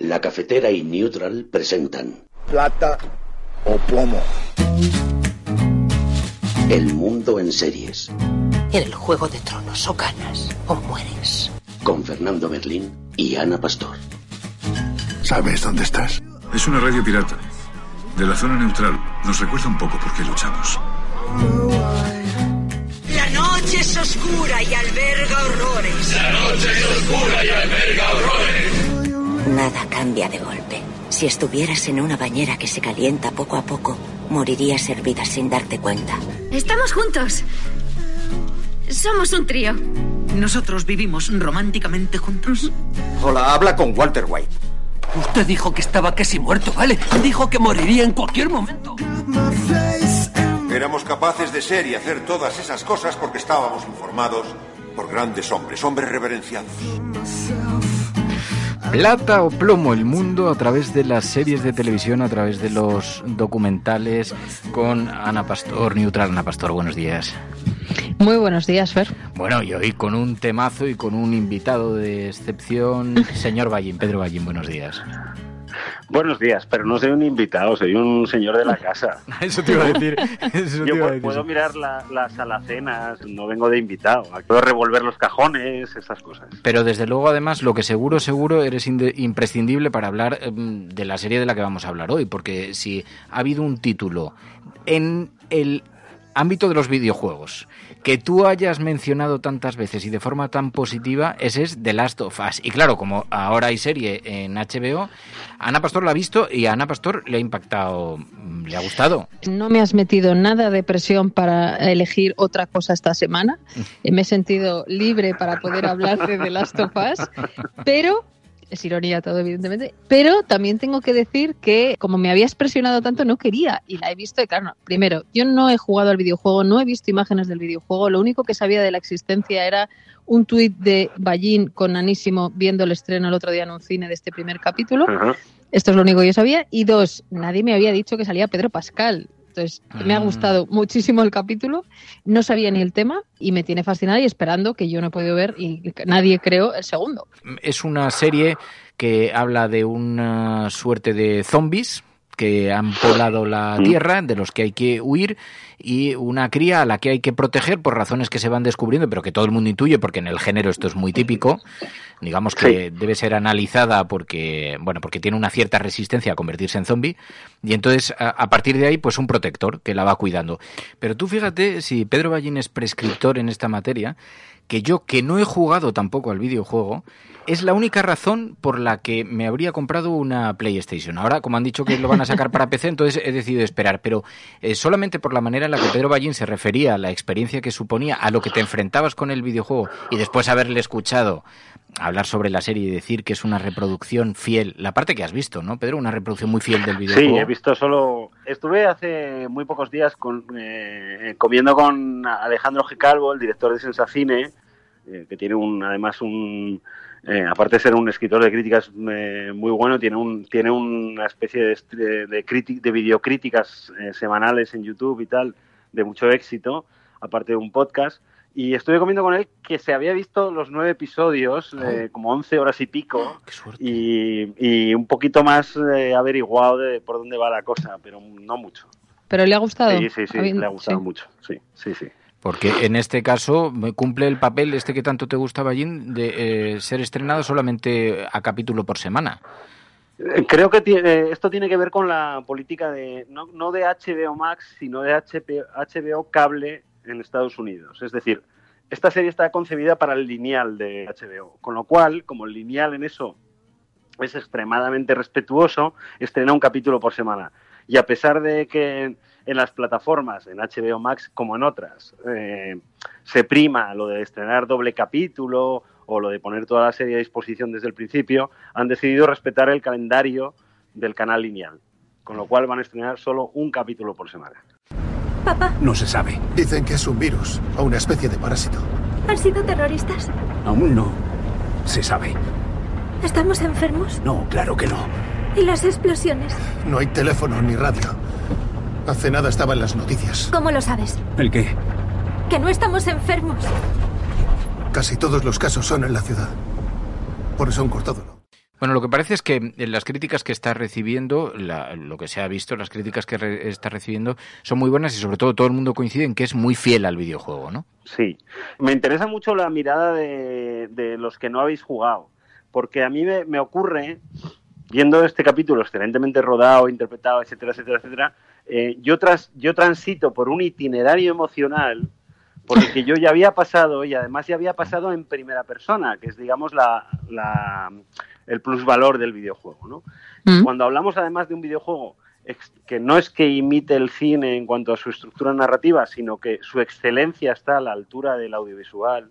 La cafetera y Neutral presentan Plata o plomo. El mundo en series. En el juego de tronos o ganas o mueres. Con Fernando Berlín y Ana Pastor. ¿Sabes dónde estás? Es una radio pirata. De la zona neutral. Nos recuerda un poco por qué luchamos. La noche es oscura y alberga horrores. La noche es oscura y alberga horrores. Nada cambia de golpe. Si estuvieras en una bañera que se calienta poco a poco, morirías hervida sin darte cuenta. Estamos juntos. Somos un trío. Nosotros vivimos románticamente juntos. Hola, habla con Walter White. Usted dijo que estaba casi muerto, ¿vale? Dijo que moriría en cualquier momento. Éramos capaces de ser y hacer todas esas cosas porque estábamos informados por grandes hombres, hombres reverenciados. Plata o plomo el mundo a través de las series de televisión, a través de los documentales con Ana Pastor, Neutral. Ana Pastor, buenos días. Muy buenos días, Fer. Bueno, y hoy con un temazo y con un invitado de excepción, señor Ballín, Pedro Ballín, buenos días. Buenos días, pero no soy un invitado, soy un señor de la casa. Eso te iba a decir. Yo puedo, mirar las alacenas, no vengo de invitado. Puedo revolver los cajones, esas cosas. Pero desde luego, además, lo que seguro, seguro, eres imprescindible para hablar em, de la serie de la que vamos a hablar hoy. Porque si ha habido un título en el ámbito de los videojuegos que tú hayas mencionado tantas veces y de forma tan positiva, ese es The Last of Us. Y claro, como ahora hay serie en HBO, Ana Pastor la ha visto y a Ana Pastor le ha impactado, le ha gustado. No me has metido nada de presión para elegir otra cosa esta semana. Me he sentido libre para poder hablar de The Last of Us, pero es ironía todo, evidentemente. Pero también tengo que decir que, como me habías presionado tanto, no quería. Y la he visto, y claro, primero, yo no he jugado al videojuego, no he visto imágenes del videojuego. Lo único que sabía de la existencia era un tuit de Ballín con Anísimo viendo el estreno el otro día en un cine de este primer capítulo. Esto es lo único que yo sabía. Y dos, nadie me había dicho que salía Pedro Pascal. Entonces, me ha mm. gustado muchísimo el capítulo, no sabía ni el tema y me tiene fascinada y esperando que yo no he podido ver y nadie creo el segundo. Es una serie que habla de una suerte de zombies que han poblado la mm. tierra, de los que hay que huir, y una cría a la que hay que proteger por razones que se van descubriendo, pero que todo el mundo intuye, porque en el género esto es muy típico. Digamos que debe ser analizada porque, bueno, porque tiene una cierta resistencia a convertirse en zombie, y entonces a, partir de ahí, pues un protector que la va cuidando. Pero tú fíjate, si Pedro Ballín es prescriptor en esta materia, que yo, que no he jugado tampoco al videojuego, es la única razón por la que me habría comprado una PlayStation. Ahora, como han dicho que lo van a sacar para PC, entonces he decidido esperar. Pero eh, solamente por la manera en la que Pedro Ballín se refería a la experiencia que suponía, a lo que te enfrentabas con el videojuego y después haberle escuchado hablar sobre la serie y decir que es una reproducción fiel, la parte que has visto, ¿no, Pedro? Una reproducción muy fiel del videojuego. Sí, he visto solo... Estuve hace muy pocos días con, eh, comiendo con Alejandro G. Calvo, el director de Sensacine, eh, que tiene un, además un eh, aparte de ser un escritor de críticas eh, muy bueno, tiene, un, tiene una especie de, de, de videocríticas eh, semanales en YouTube y tal, de mucho éxito, aparte de un podcast. Y estuve comiendo con él que se había visto los nueve episodios, como once horas y pico, y, y, un poquito más averiguado de por dónde va la cosa, pero no mucho. ¿Pero le ha gustado? Sí, sí, sí, le ha gustado mucho, sí, sí, sí. Porque en este caso cumple el papel este que tanto te gustaba, Jim, de eh, ser estrenado solamente a capítulo por semana. Eh, creo que tiene, esto tiene que ver con la política de no, no de HBO Max, sino de HBO Cable en Estados Unidos. Es decir, esta serie está concebida para el lineal de HBO, con lo cual, como el lineal en eso es extremadamente respetuoso, estrena un capítulo por semana. Y a pesar de que en las plataformas, en HBO Max como en otras, eh, se prima lo de estrenar doble capítulo o lo de poner toda la serie a disposición desde el principio, han decidido respetar el calendario del canal lineal, con lo cual van a estrenar solo un capítulo por semana. Papá. No se sabe. Dicen que es un virus o una especie de parásito. ¿Han sido terroristas? Aún no. Se sabe. ¿Estamos enfermos? No, claro que no. ¿Y las explosiones? No hay teléfono ni radio. Hace nada estaba en las noticias. ¿Cómo lo sabes? ¿El qué? Que no estamos enfermos. Casi todos los casos son en la ciudad. Por eso han cortado. Bueno, lo que parece es que las críticas que está recibiendo, la, lo que se ha visto, las críticas que re, está recibiendo son muy buenas y sobre todo todo el mundo coincide en que es muy fiel al videojuego, ¿no? Sí. Me interesa mucho la mirada de, de los que no habéis jugado, porque a mí me, me, ocurre, viendo este capítulo excelentemente rodado, interpretado, etcétera, etcétera, etcétera, eh, yo, tras, yo transito por un itinerario emocional por el que yo ya había pasado y además ya había pasado en primera persona, que es, digamos, la, la el plusvalor del videojuego. ¿no? Mm. Cuando hablamos además de un videojuego que no es que imite el cine en cuanto a su estructura narrativa, sino que su excelencia está a la altura del audiovisual,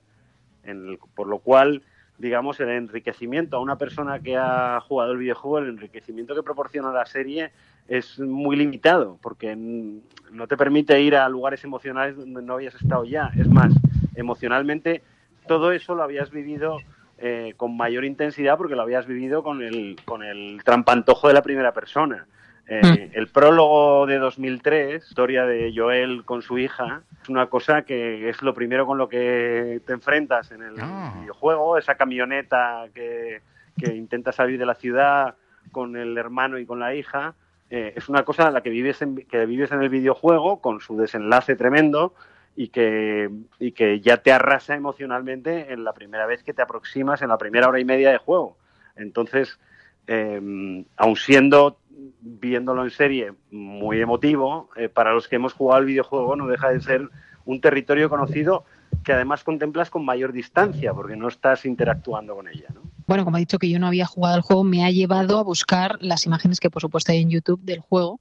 en el, por lo cual, digamos, el enriquecimiento a una persona que ha jugado el videojuego, el enriquecimiento que proporciona la serie es muy limitado, porque no te permite ir a lugares emocionales donde no habías estado ya. Es más, emocionalmente todo eso lo habías vivido eh, con mayor intensidad porque lo habías vivido con el, con el trampantojo de la primera persona. Eh, mm. El prólogo de 2003, historia de Joel con su hija, es una cosa que es lo primero con lo que te enfrentas en el oh. videojuego, esa camioneta que, que, intenta salir de la ciudad con el hermano y con la hija. Eh, es una cosa en la que vives en, que vives en el videojuego con su desenlace tremendo y que, y que ya te arrasa emocionalmente en la primera vez que te aproximas, en la primera hora y media de juego. Entonces, eh, aun siendo, viéndolo en serie, muy emotivo, eh, para los que hemos jugado al videojuego no deja de ser un territorio conocido que además contemplas con mayor distancia, porque no estás interactuando con ella. ¿no? Bueno, como he dicho que yo no había jugado al juego, me ha llevado a buscar las imágenes que por supuesto hay en YouTube del juego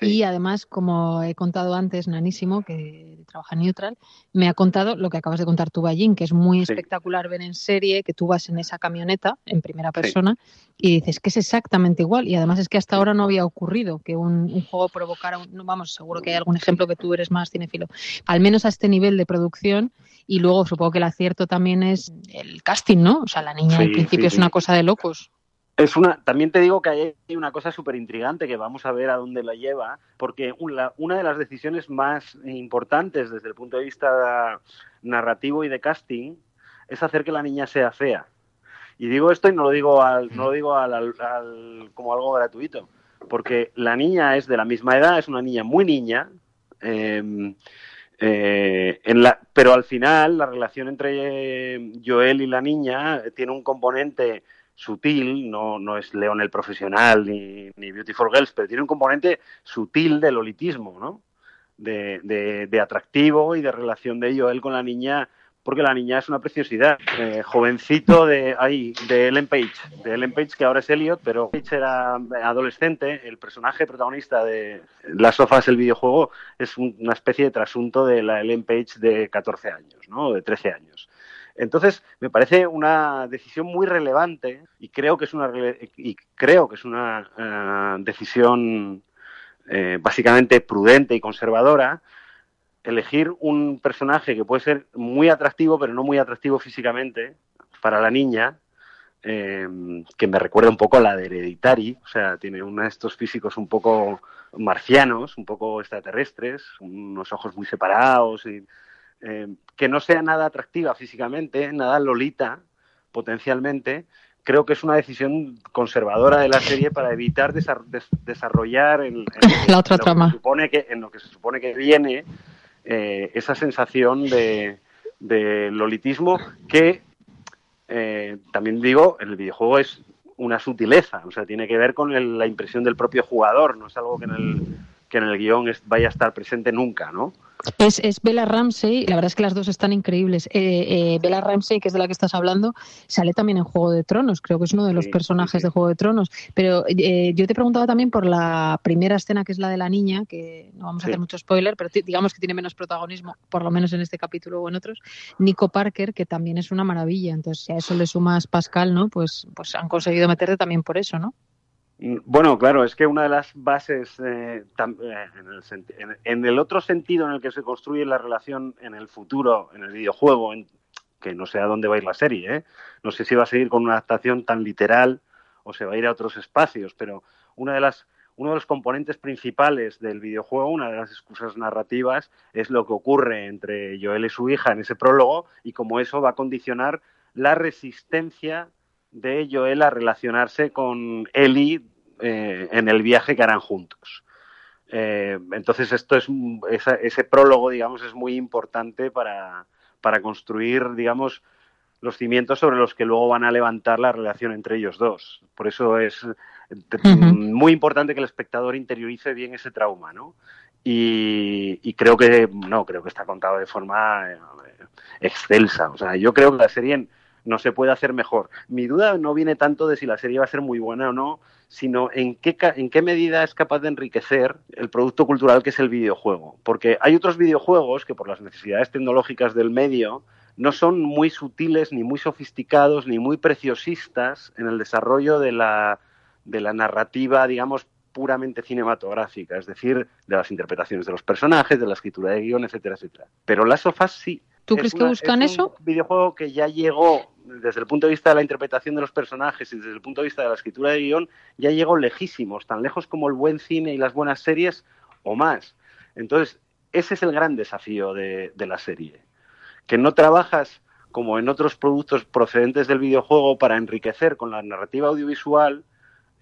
y además, como he contado antes, Nanísimo, que trabaja en Neutral, me ha contado lo que acabas de contar tú, Ballín, que es muy sí. espectacular ver en serie que tú vas en esa camioneta en primera persona sí. y dices que es exactamente igual. Y además es que hasta ahora no había ocurrido que un, un juego provocara, un, vamos, seguro que hay algún ejemplo que tú eres más cinefilo, al menos a este nivel de producción. Y luego supongo que el acierto también es el casting, ¿no? O sea, la niña sí, al principio es una cosa de locos. Es una, también te digo que hay una cosa súper intrigante que vamos a ver a dónde la lleva, porque una, una, de las decisiones más importantes desde el punto de vista narrativo y de casting es hacer que la niña sea fea. Y digo esto y no lo digo, al, no lo digo al, al, al, como algo gratuito, porque la niña es de la misma edad, es una niña muy niña, eh, eh, en la, pero al final la relación entre Joel y la niña tiene un componente sutil, no, no es León el profesional ni, ni, Beautiful Girls, pero tiene un componente sutil del holitismo, ¿no? De, de, de, atractivo y de relación de Joel con la niña, porque la niña es una preciosidad. Eh, jovencito de ahí, de Ellen Page, de Ellen Page que ahora es Elliot, pero Page era adolescente, el personaje protagonista de Las sofas, el videojuego, es un, una especie de trasunto de la Ellen Page de 14 años, ¿no? De 13 años. Entonces, me parece una decisión muy relevante y creo que es una, y creo que es una uh, decisión eh, básicamente prudente y conservadora elegir un personaje que puede ser muy atractivo, pero no muy atractivo físicamente para la niña, eh, que me recuerda un poco a la de Hereditary, o sea, tiene uno de estos físicos un poco marcianos, un poco extraterrestres, unos ojos muy separados y eh, que no sea nada atractiva físicamente, nada lolita potencialmente, creo que es una decisión conservadora de la serie para evitar desar des desarrollar en, en, la otra en trama. Lo que supone que, en lo que se supone que viene eh, esa sensación de, de lolitismo que eh, también digo, en el videojuego es una sutileza, o sea, tiene que ver con el, la impresión del propio jugador, no es algo que en el, que en el guion vaya a estar presente nunca, ¿no? Es, es Bella Ramsey, la verdad es que las dos están increíbles. Eh, eh, Bella Ramsey, que es de la que estás hablando, sale también en Juego de Tronos, creo que es uno de los sí, personajes sí, sí. de Juego de Tronos. Pero eh, yo te preguntaba también por la primera escena, que es la de la niña, que no vamos a hacer mucho spoiler, pero digamos que tiene menos protagonismo, por lo menos en este capítulo o en otros. Nico Parker, que también es una maravilla. Entonces, si a eso le sumas Pascal, ¿no? Pues, pues han conseguido meterte también por eso, ¿no? Mm, bueno, claro, es que una de las bases, eh, eh, en, el otro sentido en el que se construye la relación en el futuro, en el videojuego, que no sé a dónde va a ir la serie, ¿eh? no sé si va a seguir con una adaptación tan literal o se va a ir a otros espacios, pero una de las, uno de los componentes principales del videojuego, una de las excusas narrativas, es lo que ocurre entre Joel y su hija en ese prólogo y cómo eso va a condicionar la resistencia de Joel a relacionarse con Ellie eh, en el viaje que harán juntos. Eh, entonces, esto es ese prólogo, digamos, es muy importante para, para construir, digamos, los cimientos sobre los que luego van a levantar la relación entre ellos dos. Por eso es muy importante que el espectador interiorice bien ese trauma, ¿no? Y, y, creo que no, creo que está contado de forma eh, excelsa. O sea, yo creo que la serie no se puede hacer mejor. Mi duda no viene tanto de si la serie va a ser muy buena o no, sino en qué, en qué medida es capaz de enriquecer el producto cultural que es el videojuego. Porque hay otros videojuegos que por las necesidades tecnológicas del medio no son muy sutiles, ni muy sofisticados, ni muy preciosistas en el desarrollo de la, de la narrativa, digamos, puramente cinematográfica, es decir, de las interpretaciones de los personajes, de la escritura de guion, etcétera, etcétera. Pero Last of Us sí. ¿Tú crees que buscan es eso? Un videojuego que ya llegó desde el punto de vista de la interpretación de los personajes y desde el punto de vista de la escritura de guion, ya llegó lejísimos, tan lejos como el buen cine y las buenas series o más. Entonces, ese es el gran desafío de, la serie, que no trabajas como en otros productos procedentes del videojuego para enriquecer con la narrativa audiovisual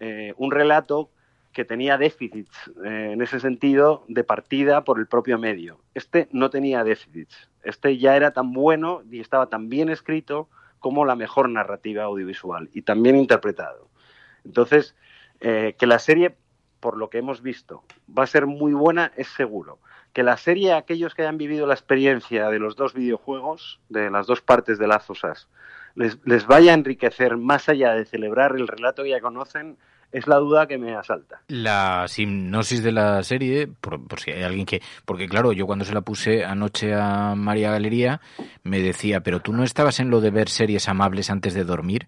eh, un relato que tenía déficits eh, en ese sentido de partida por el propio medio. Este no tenía déficits. Este ya era tan bueno y estaba tan bien escrito como la mejor narrativa audiovisual y también interpretado. Entonces, eh, que la serie, por lo que hemos visto, va a ser muy buena es seguro. Que la serie, aquellos que hayan vivido la experiencia de los dos videojuegos, de las dos partes de Lazosas, les, les vaya a enriquecer más allá de celebrar el relato que ya conocen, es la duda que me asalta. La hipnosis de la serie, por, si hay alguien que... Porque claro, yo cuando se la puse anoche a María Galería, me decía, pero tú no estabas en lo de ver series amables antes de dormir.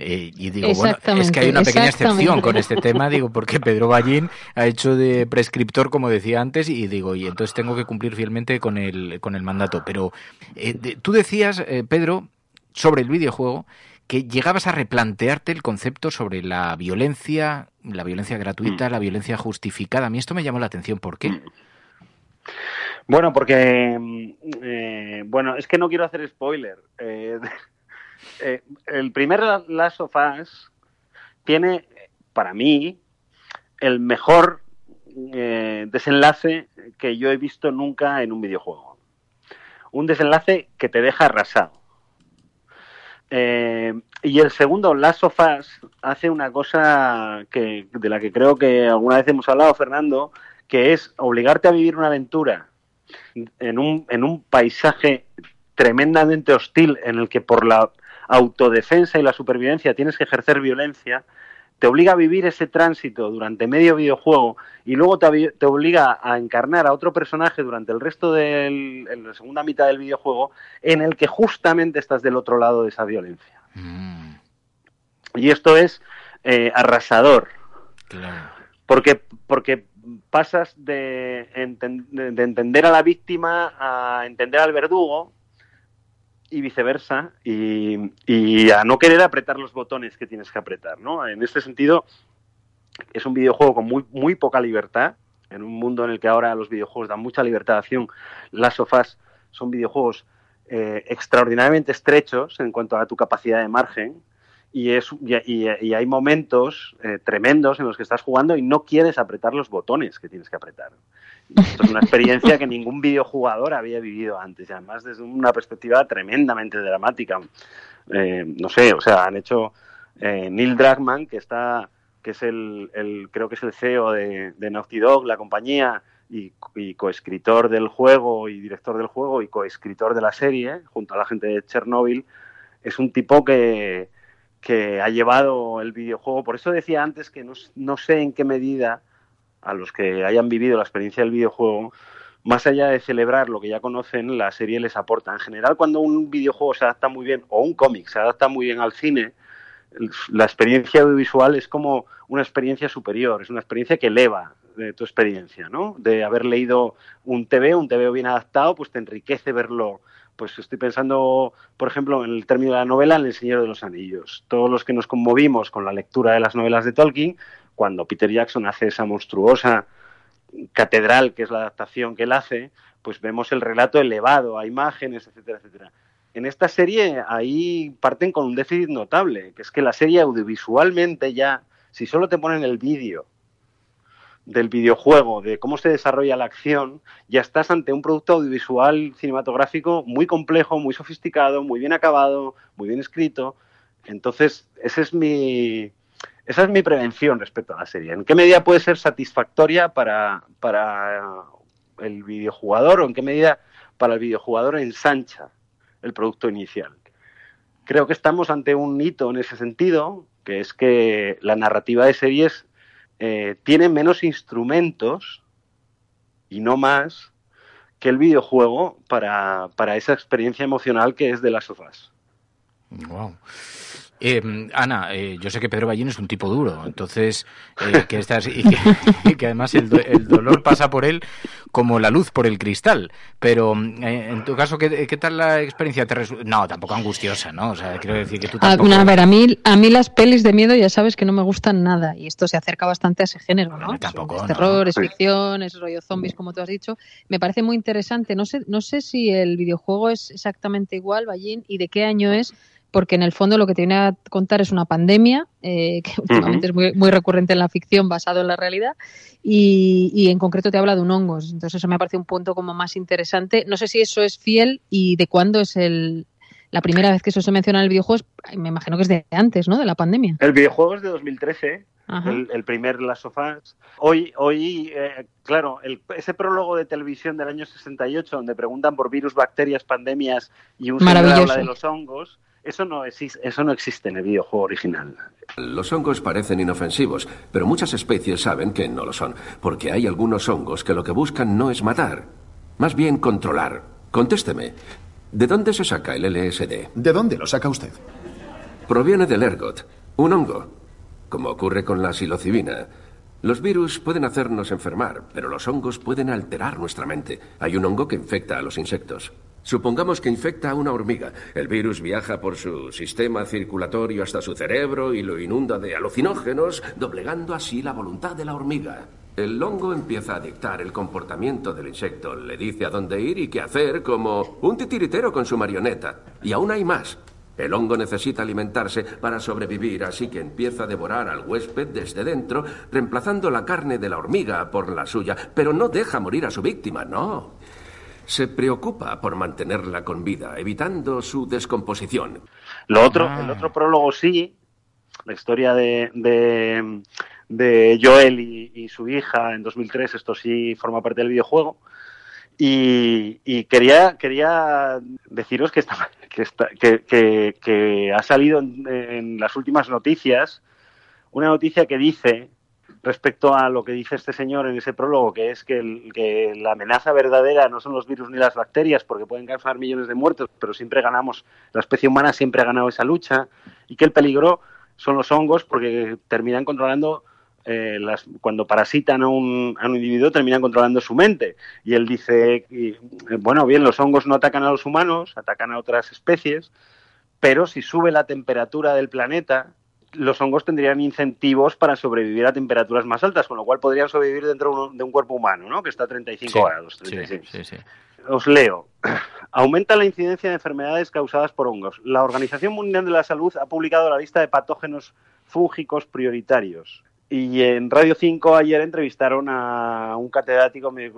Eh, y digo, bueno, es que hay una pequeña excepción con este tema, digo, porque Pedro Ballín ha hecho de prescriptor, como decía antes, y digo, y entonces tengo que cumplir fielmente con el, con el mandato. Pero eh, tú decías, eh, Pedro, sobre el videojuego, que llegabas a replantearte el concepto sobre la violencia, la violencia gratuita, mm. la violencia justificada. A mí esto me llamó la atención. ¿Por qué? Bueno, porque, eh, bueno, es que no quiero hacer spoiler. Eh, eh, el primer Last of Us tiene, para mí, el mejor desenlace que yo he visto nunca en un videojuego. Un desenlace que te deja arrasado eh, y el segundo, Last of Us, hace una cosa que, de la que creo que alguna vez hemos hablado, Fernando, que es obligarte a vivir una aventura en un, en un paisaje tremendamente hostil en el que por la autodefensa y la supervivencia tienes que ejercer violencia te obliga a vivir ese tránsito durante medio videojuego y luego te, te, obliga a encarnar a otro personaje durante el resto de la segunda mitad del videojuego en el que justamente estás del otro lado de esa violencia. Mm. Y esto es eh, arrasador. Porque, porque pasas de, de entender a la víctima a entender al verdugo y viceversa, y, a no querer apretar los botones que tienes que apretar, ¿no? En este sentido, es un videojuego con muy, muy poca libertad, en un mundo en el que ahora los videojuegos dan mucha libertad de acción, las sofás son videojuegos eh, extraordinariamente estrechos en cuanto a tu capacidad de margen, y, es, y, hay momentos eh, tremendos en los que estás jugando y no quieres apretar los botones que tienes que apretar. Esto es una experiencia que ningún videojugador había vivido antes, y además desde una perspectiva tremendamente dramática. Eh, no sé, o sea, han hecho eh, Neil Druckmann, que está, que es el, creo que es el CEO de, Naughty Dog, la compañía, y, y, coescritor del juego y director del juego y coescritor de la serie, junto a la gente de Chernobyl, es un tipo que, que ha llevado el videojuego. Por eso decía antes que no, sé en qué medida a los que hayan vivido la experiencia del videojuego, más allá de celebrar lo que ya conocen, la serie les aporta. En general, cuando un videojuego se adapta muy bien, o un cómic se adapta muy bien al cine, la experiencia audiovisual es como una experiencia superior, es una experiencia que eleva de tu experiencia, ¿no? De haber leído un TV, un TV bien adaptado, pues te enriquece verlo. Pues estoy pensando, por ejemplo, en el término de la novela, en El Señor de los Anillos. Todos los que nos conmovimos con la lectura de las novelas de Tolkien, cuando Peter Jackson hace esa monstruosa catedral, que es la adaptación que él hace, pues vemos el relato elevado a imágenes, etcétera, etcétera. En esta serie ahí parten con un déficit notable, que es que la serie audiovisualmente ya, si solo te ponen el vídeo del videojuego, de cómo se desarrolla la acción, ya estás ante un producto audiovisual cinematográfico muy complejo, muy sofisticado, muy bien acabado, muy bien escrito. Entonces, ese es mi, esa es mi prevención respecto a la serie. ¿En qué medida puede ser satisfactoria para, para el videojugador o en qué medida para el videojugador ensancha el producto inicial? Creo que estamos ante un hito en ese sentido, que es que la narrativa de series eh, tiene menos instrumentos y no más que el videojuego para, para esa experiencia emocional que es de las sofás. Wow. Eh, Ana, eh, yo sé que Pedro Ballín es un tipo duro, entonces eh, que estás y que, además el, dolor pasa por él como la luz por el cristal. Pero en tu caso, ¿qué, tal la experiencia? Te no, tampoco angustiosa, ¿no? O sea, quiero decir que tú tampoco... A, ver, a mí, a mí las pelis de miedo ya sabes que no me gustan nada y esto se acerca bastante a ese género, ¿no? tampoco, es terror, es ficción, es rollo zombies, como tú has dicho. Me parece muy interesante. No sé, no sé si el videojuego es exactamente igual, Ballín, y de qué año es porque en el fondo lo que tiene a contar es una pandemia, eh, que últimamente es muy, muy, recurrente en la ficción basado en la realidad, y, en concreto te habla de un hongos. Entonces eso me parece un punto como más interesante. No sé si eso es fiel y de cuándo es el, la primera vez que eso se menciona en el videojuego, me imagino que es de antes, ¿no? De la pandemia. El videojuego es de 2013. El, primer Last of Us. Hoy, hoy eh, claro, ese prólogo de televisión del año 68, donde preguntan por virus, bacterias, pandemias y un habla de los hongos, eso no, existe, eso no existe en el videojuego original. Los hongos parecen inofensivos, pero muchas especies saben que no lo son, porque hay algunos hongos que lo que buscan no es matar, más bien controlar. Contésteme, ¿de dónde se saca el LSD? ¿De dónde lo saca usted? Proviene del ergot, un hongo, como ocurre con la psilocibina. Los virus pueden hacernos enfermar, pero los hongos pueden alterar nuestra mente. Hay un hongo que infecta a los insectos. Supongamos que infecta a una hormiga. El virus viaja por su sistema circulatorio hasta su cerebro y lo inunda de alucinógenos, doblegando así la voluntad de la hormiga. El hongo empieza a dictar el comportamiento del insecto, le dice a dónde ir y qué hacer, como un titiritero con su marioneta. Y aún hay más. El hongo necesita alimentarse para sobrevivir, así que empieza a devorar al huésped desde dentro, reemplazando la carne de la hormiga por la suya, pero no deja morir a su víctima, no se preocupa por mantenerla con vida, evitando su descomposición. Lo otro, ah. el otro prólogo sí, la historia de, de, Joel y, su hija en 2003, esto sí forma parte del videojuego. Y, quería, quería deciros que, está, que, que, que, ha salido en las últimas noticias una noticia que dice respecto a lo que dice este señor en ese prólogo, que es que, la amenaza verdadera no son los virus ni las bacterias, porque pueden causar millones de muertos, pero siempre ganamos, la especie humana siempre ha ganado esa lucha, y que el peligro son los hongos, porque terminan controlando, eh, las, cuando parasitan a un, a un, individuo, terminan controlando su mente. Y él dice, eh, bueno, bien, los hongos no atacan a los humanos, atacan a otras especies, pero si sube la temperatura del planeta, los hongos tendrían incentivos para sobrevivir a temperaturas más altas, con lo cual podrían sobrevivir dentro de un cuerpo humano, ¿no? Que está a 35 grados. Os leo. Aumenta la incidencia de enfermedades causadas por hongos. La Organización Mundial de la Salud ha publicado la lista de patógenos fúngicos prioritarios. Y en Radio 5 ayer entrevistaron a un catedrático de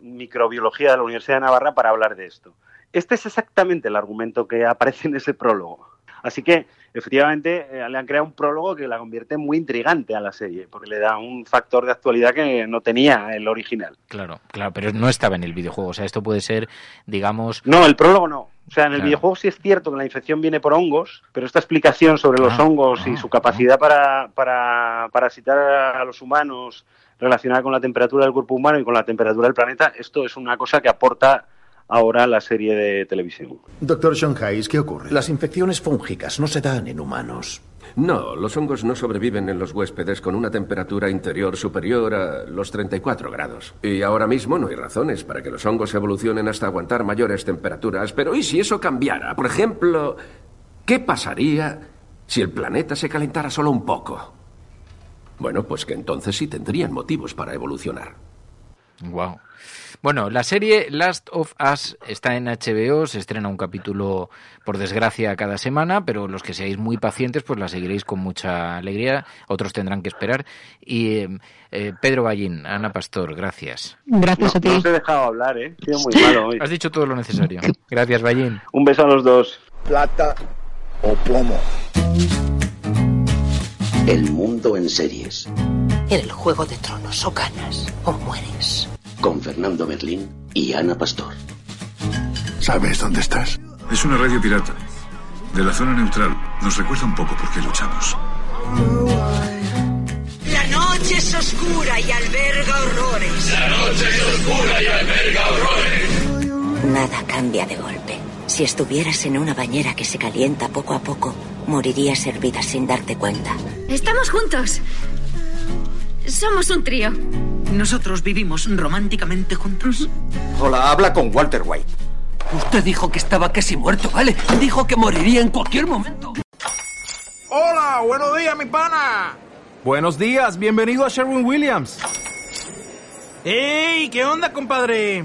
microbiología de la Universidad de Navarra para hablar de esto. Este es exactamente el argumento que aparece en ese prólogo. Así que, efectivamente, eh, le han creado un prólogo que la convierte muy intrigante a la serie, porque le da un factor de actualidad que no tenía el original. Claro, claro, pero no estaba en el videojuego. O sea, esto puede ser, digamos. No, el prólogo no. O sea, en el videojuego sí es cierto que la infección viene por hongos, pero esta explicación sobre los ah, hongos y ah, su capacidad para, para parasitar a los humanos relacionada con la temperatura del cuerpo humano y con la temperatura del planeta, esto es una cosa que aporta ahora la serie de televisión. Doctor Sean Hayes, ¿qué ocurre? Las infecciones fúngicas no se dan en humanos. No, los hongos no sobreviven en los huéspedes con una temperatura interior superior a los 34 grados. Y ahora mismo no hay razones para que los hongos evolucionen hasta aguantar mayores temperaturas. Pero ¿y si eso cambiara? Por ejemplo, ¿qué pasaría si el planeta se calentara solo un poco? Bueno, pues que entonces sí tendrían motivos para evolucionar. Wow. Bueno, la serie Last of Us está en HBO, se estrena un capítulo, por desgracia, cada semana, pero los que seáis muy pacientes, pues la seguiréis con mucha alegría, otros tendrán que esperar. Y eh, Pedro Ballín, Ana Pastor, gracias. Gracias no, a ti. No os he dejado hablar, ¿eh? He sido muy malo hoy. Has dicho todo lo necesario. Gracias, Ballín. Un beso a los dos. Plata o plomo. El mundo en series. En el Juego de Tronos o ganas o mueres. Con Fernando Berlín y Ana Pastor. ¿Sabes dónde estás? Es una radio pirata. De la zona neutral. Nos recuerda un poco por qué luchamos. La noche es oscura y alberga horrores. La noche es oscura y alberga horrores. Nada cambia de golpe. Si estuvieras en una bañera que se calienta poco a poco, morirías hervida sin darte cuenta. Estamos juntos. Somos un trío. ¿Nosotros vivimos románticamente juntos? Hola, habla con Walter White. Usted dijo que estaba casi muerto, ¿vale? Dijo que moriría en cualquier momento. Hola, buenos días, mi pana. Buenos días, bienvenido a Sherwin Williams. ¡Ey! ¿Qué onda, compadre?